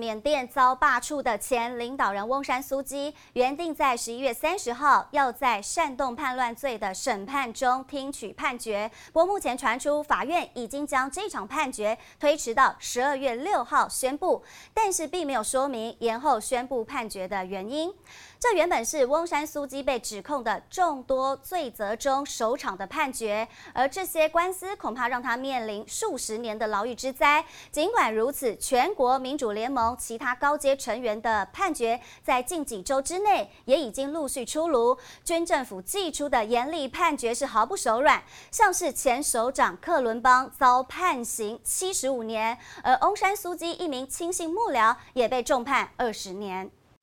缅甸遭罢黜的前领导人翁山苏姬，原定在十一月三十号要在煽动叛乱罪的审判中听取判决，不过目前传出法院已经将这场判决推迟到十二月六号宣布，但是并没有说明延后宣布判决的原因。这原本是翁山苏姬被指控的众多罪责中首场的判决，而这些官司恐怕让他面临数十年的牢狱之灾。尽管如此，全国民主联盟其他高阶成员的判决在近几周之内也已经陆续出炉。军政府寄出的严厉判决是毫不手软，像是前首长克伦邦遭判刑七十五年，而翁山苏基一名亲信幕僚也被重判二十年。